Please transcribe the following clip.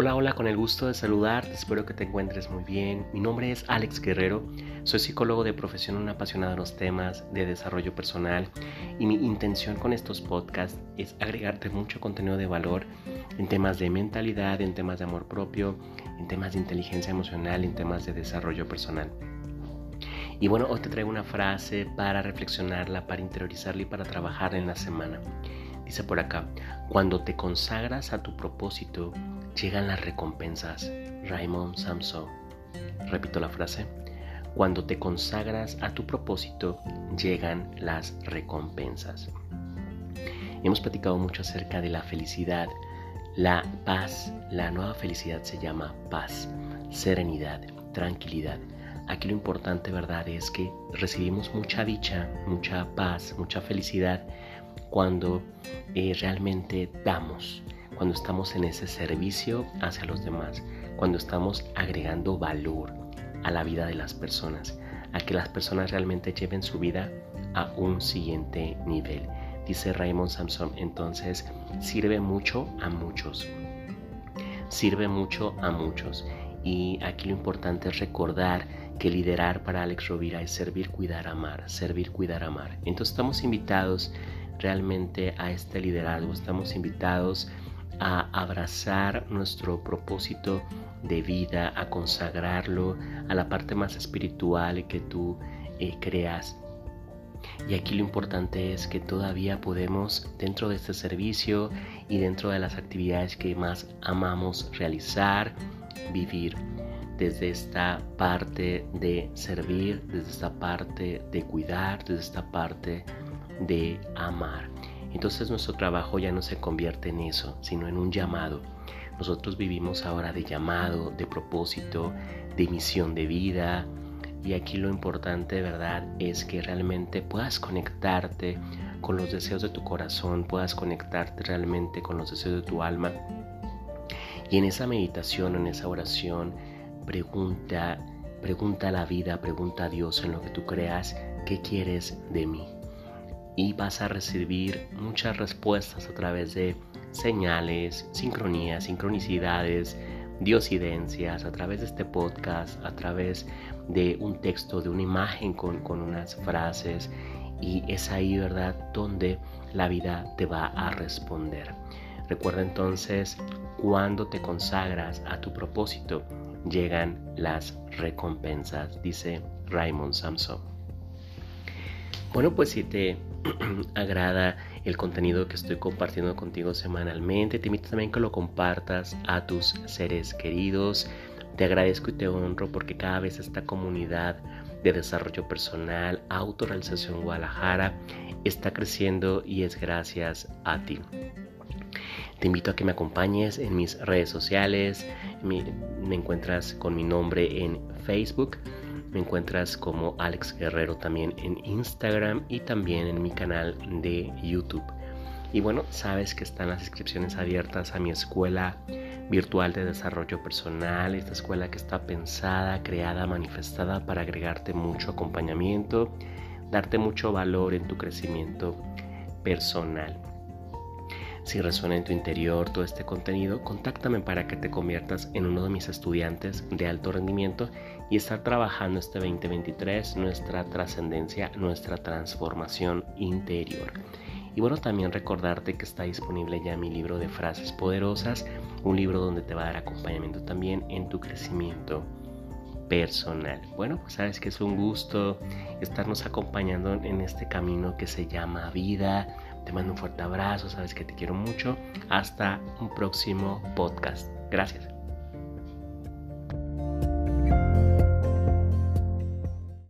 Hola, hola, con el gusto de saludarte, espero que te encuentres muy bien. Mi nombre es Alex Guerrero, soy psicólogo de profesión, un apasionado de los temas de desarrollo personal y mi intención con estos podcasts es agregarte mucho contenido de valor en temas de mentalidad, en temas de amor propio, en temas de inteligencia emocional, en temas de desarrollo personal. Y bueno, hoy te traigo una frase para reflexionarla, para interiorizarla y para trabajar en la semana. Dice por acá, cuando te consagras a tu propósito, llegan las recompensas. Raymond Samson. Repito la frase. Cuando te consagras a tu propósito, llegan las recompensas. Hemos platicado mucho acerca de la felicidad, la paz. La nueva felicidad se llama paz, serenidad, tranquilidad. Aquí lo importante, ¿verdad?, es que recibimos mucha dicha, mucha paz, mucha felicidad cuando eh, realmente damos cuando estamos en ese servicio hacia los demás, cuando estamos agregando valor a la vida de las personas, a que las personas realmente lleven su vida a un siguiente nivel. Dice Raymond Samson, entonces sirve mucho a muchos. Sirve mucho a muchos. Y aquí lo importante es recordar que liderar para Alex Rovira es servir, cuidar, amar. Servir, cuidar, amar. Entonces estamos invitados realmente a este liderazgo. Estamos invitados a abrazar nuestro propósito de vida, a consagrarlo a la parte más espiritual que tú eh, creas. Y aquí lo importante es que todavía podemos, dentro de este servicio y dentro de las actividades que más amamos realizar, vivir desde esta parte de servir, desde esta parte de cuidar, desde esta parte de amar. Entonces nuestro trabajo ya no se convierte en eso, sino en un llamado. Nosotros vivimos ahora de llamado, de propósito, de misión de vida. Y aquí lo importante, ¿verdad?, es que realmente puedas conectarte con los deseos de tu corazón, puedas conectarte realmente con los deseos de tu alma. Y en esa meditación, en esa oración, pregunta, pregunta a la vida, pregunta a Dios en lo que tú creas, ¿qué quieres de mí? Y vas a recibir muchas respuestas a través de señales, sincronías, sincronicidades, diosidencias, a través de este podcast, a través de un texto, de una imagen con, con unas frases y es ahí, ¿verdad?, donde la vida te va a responder. Recuerda entonces, cuando te consagras a tu propósito, llegan las recompensas, dice Raymond Samson. Bueno, pues si te agrada el contenido que estoy compartiendo contigo semanalmente. Te invito también que lo compartas a tus seres queridos. Te agradezco y te honro porque cada vez esta comunidad de desarrollo personal, autorrealización Guadalajara, está creciendo y es gracias a ti. Te invito a que me acompañes en mis redes sociales. Me, me encuentras con mi nombre en Facebook me encuentras como Alex Guerrero también en Instagram y también en mi canal de YouTube. Y bueno, sabes que están las inscripciones abiertas a mi escuela virtual de desarrollo personal, esta escuela que está pensada, creada, manifestada para agregarte mucho acompañamiento, darte mucho valor en tu crecimiento personal. Si resuena en tu interior todo este contenido, contáctame para que te conviertas en uno de mis estudiantes de alto rendimiento y estar trabajando este 2023 nuestra trascendencia, nuestra transformación interior. Y bueno, también recordarte que está disponible ya mi libro de frases poderosas, un libro donde te va a dar acompañamiento también en tu crecimiento personal. Bueno, pues sabes que es un gusto estarnos acompañando en este camino que se llama vida. Te mando un fuerte abrazo, sabes que te quiero mucho. Hasta un próximo podcast. Gracias.